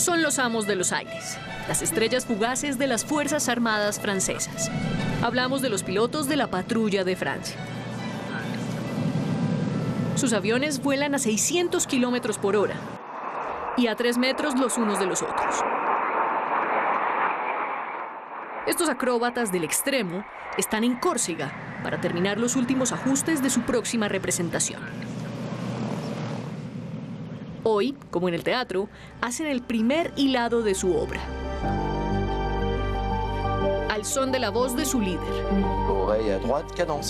Son los amos de los aires, las estrellas fugaces de las Fuerzas Armadas francesas. Hablamos de los pilotos de la patrulla de Francia. Sus aviones vuelan a 600 kilómetros por hora y a 3 metros los unos de los otros. Estos acróbatas del extremo están en Córcega para terminar los últimos ajustes de su próxima representación. Hoy, como en el teatro, hacen el primer hilado de su obra. Al son de la voz de su líder.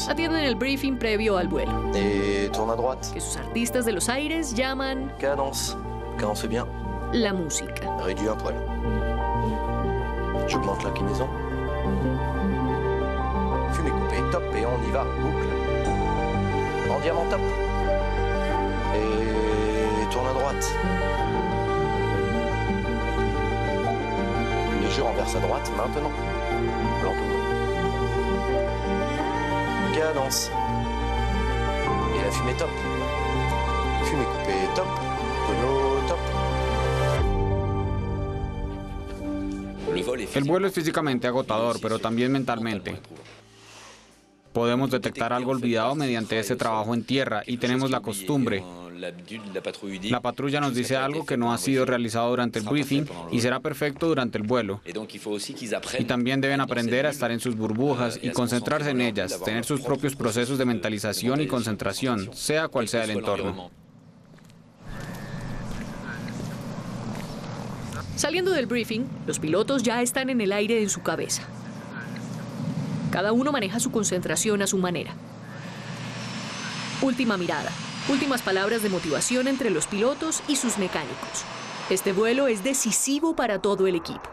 Atienden el briefing previo al vuelo, Et tourne à droite. que sus artistas de los aires llaman Cadence. Cadence bien. la música. Réduis un poil. J'augmente l'inclinaison. Fumée coupée, top, et on y va, boucle. En diamant, top. Et tourne à droite. Et je renverse à droite maintenant. Lentement. Cadence. Et la fumée top. Fumée coupée, top. Renault, top. El vuelo es físicamente agotador, pero también mentalmente. Podemos detectar algo olvidado mediante ese trabajo en tierra y tenemos la costumbre. La patrulla nos dice algo que no ha sido realizado durante el briefing y será perfecto durante el vuelo. Y también deben aprender a estar en sus burbujas y concentrarse en ellas, tener sus propios procesos de mentalización y concentración, sea cual sea el entorno. Saliendo del briefing, los pilotos ya están en el aire en su cabeza. Cada uno maneja su concentración a su manera. Última mirada, últimas palabras de motivación entre los pilotos y sus mecánicos. Este vuelo es decisivo para todo el equipo.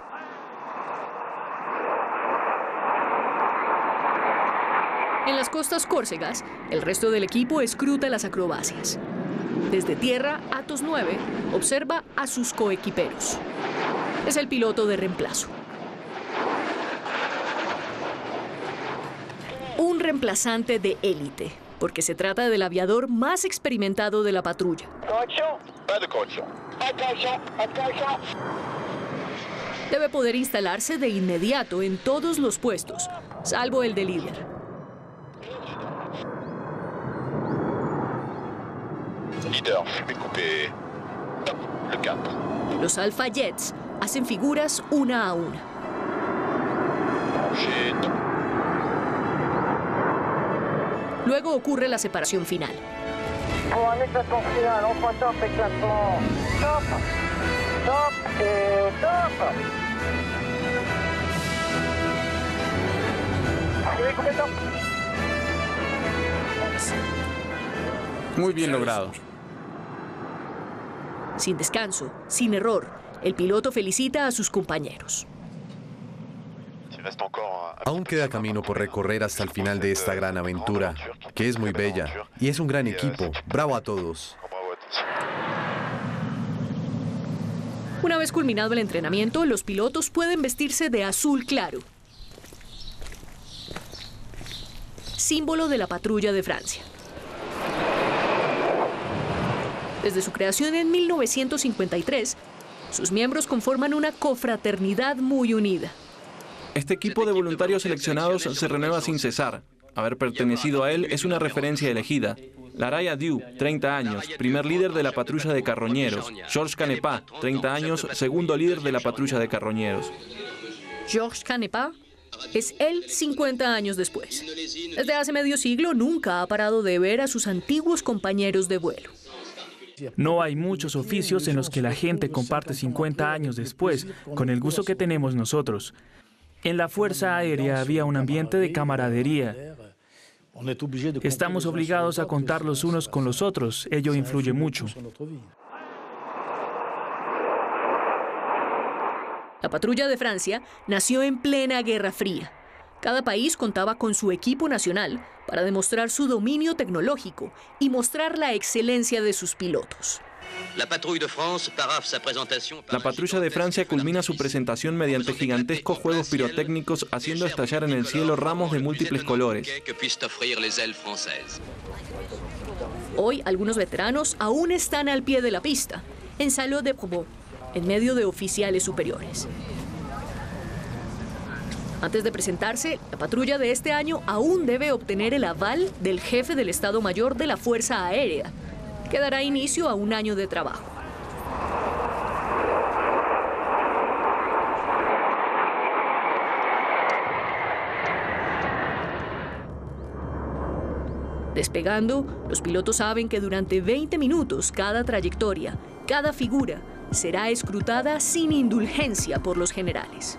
En las costas córcegas, el resto del equipo escruta las acrobacias. Desde tierra, Atos 9 observa a sus coequiperos. Es el piloto de reemplazo. Un reemplazante de élite, porque se trata del aviador más experimentado de la patrulla. Debe poder instalarse de inmediato en todos los puestos, salvo el de líder. Los Alpha Jets hacen figuras una a una. J'ai top. Luego ocurre la separación final. Muy bien logrado. Sin descanso, sin error, el piloto felicita a sus compañeros. Aún queda camino por recorrer hasta el final de esta gran aventura, que es muy bella y es un gran equipo. Bravo a todos. Una vez culminado el entrenamiento, los pilotos pueden vestirse de azul claro, símbolo de la patrulla de Francia. Desde su creación en 1953, sus miembros conforman una confraternidad muy unida. Este equipo de voluntarios seleccionados se renueva sin cesar. Haber pertenecido a él es una referencia elegida. Laraya Diu, 30 años, primer líder de la patrulla de carroñeros. Georges Canepa, 30 años, segundo líder de la patrulla de carroñeros. Georges Canepa es él 50 años después. Desde hace medio siglo nunca ha parado de ver a sus antiguos compañeros de vuelo. No hay muchos oficios en los que la gente comparte 50 años después con el gusto que tenemos nosotros. En la Fuerza Aérea había un ambiente de camaradería. Estamos obligados a contar los unos con los otros. Ello influye mucho. La patrulla de Francia nació en plena Guerra Fría. Cada país contaba con su equipo nacional para demostrar su dominio tecnológico y mostrar la excelencia de sus pilotos. La patrulla de Francia culmina su presentación mediante gigantescos juegos pirotécnicos haciendo estallar en el cielo ramos de múltiples colores. Hoy algunos veteranos aún están al pie de la pista en Saló de Provence, en medio de oficiales superiores. Antes de presentarse, la patrulla de este año aún debe obtener el aval del jefe del Estado Mayor de la Fuerza Aérea, que dará inicio a un año de trabajo. Despegando, los pilotos saben que durante 20 minutos cada trayectoria, cada figura, será escrutada sin indulgencia por los generales.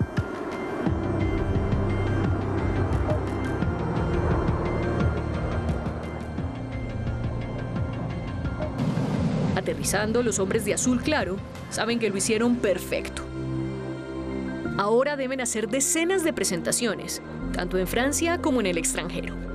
Los hombres de azul claro saben que lo hicieron perfecto. Ahora deben hacer decenas de presentaciones, tanto en Francia como en el extranjero.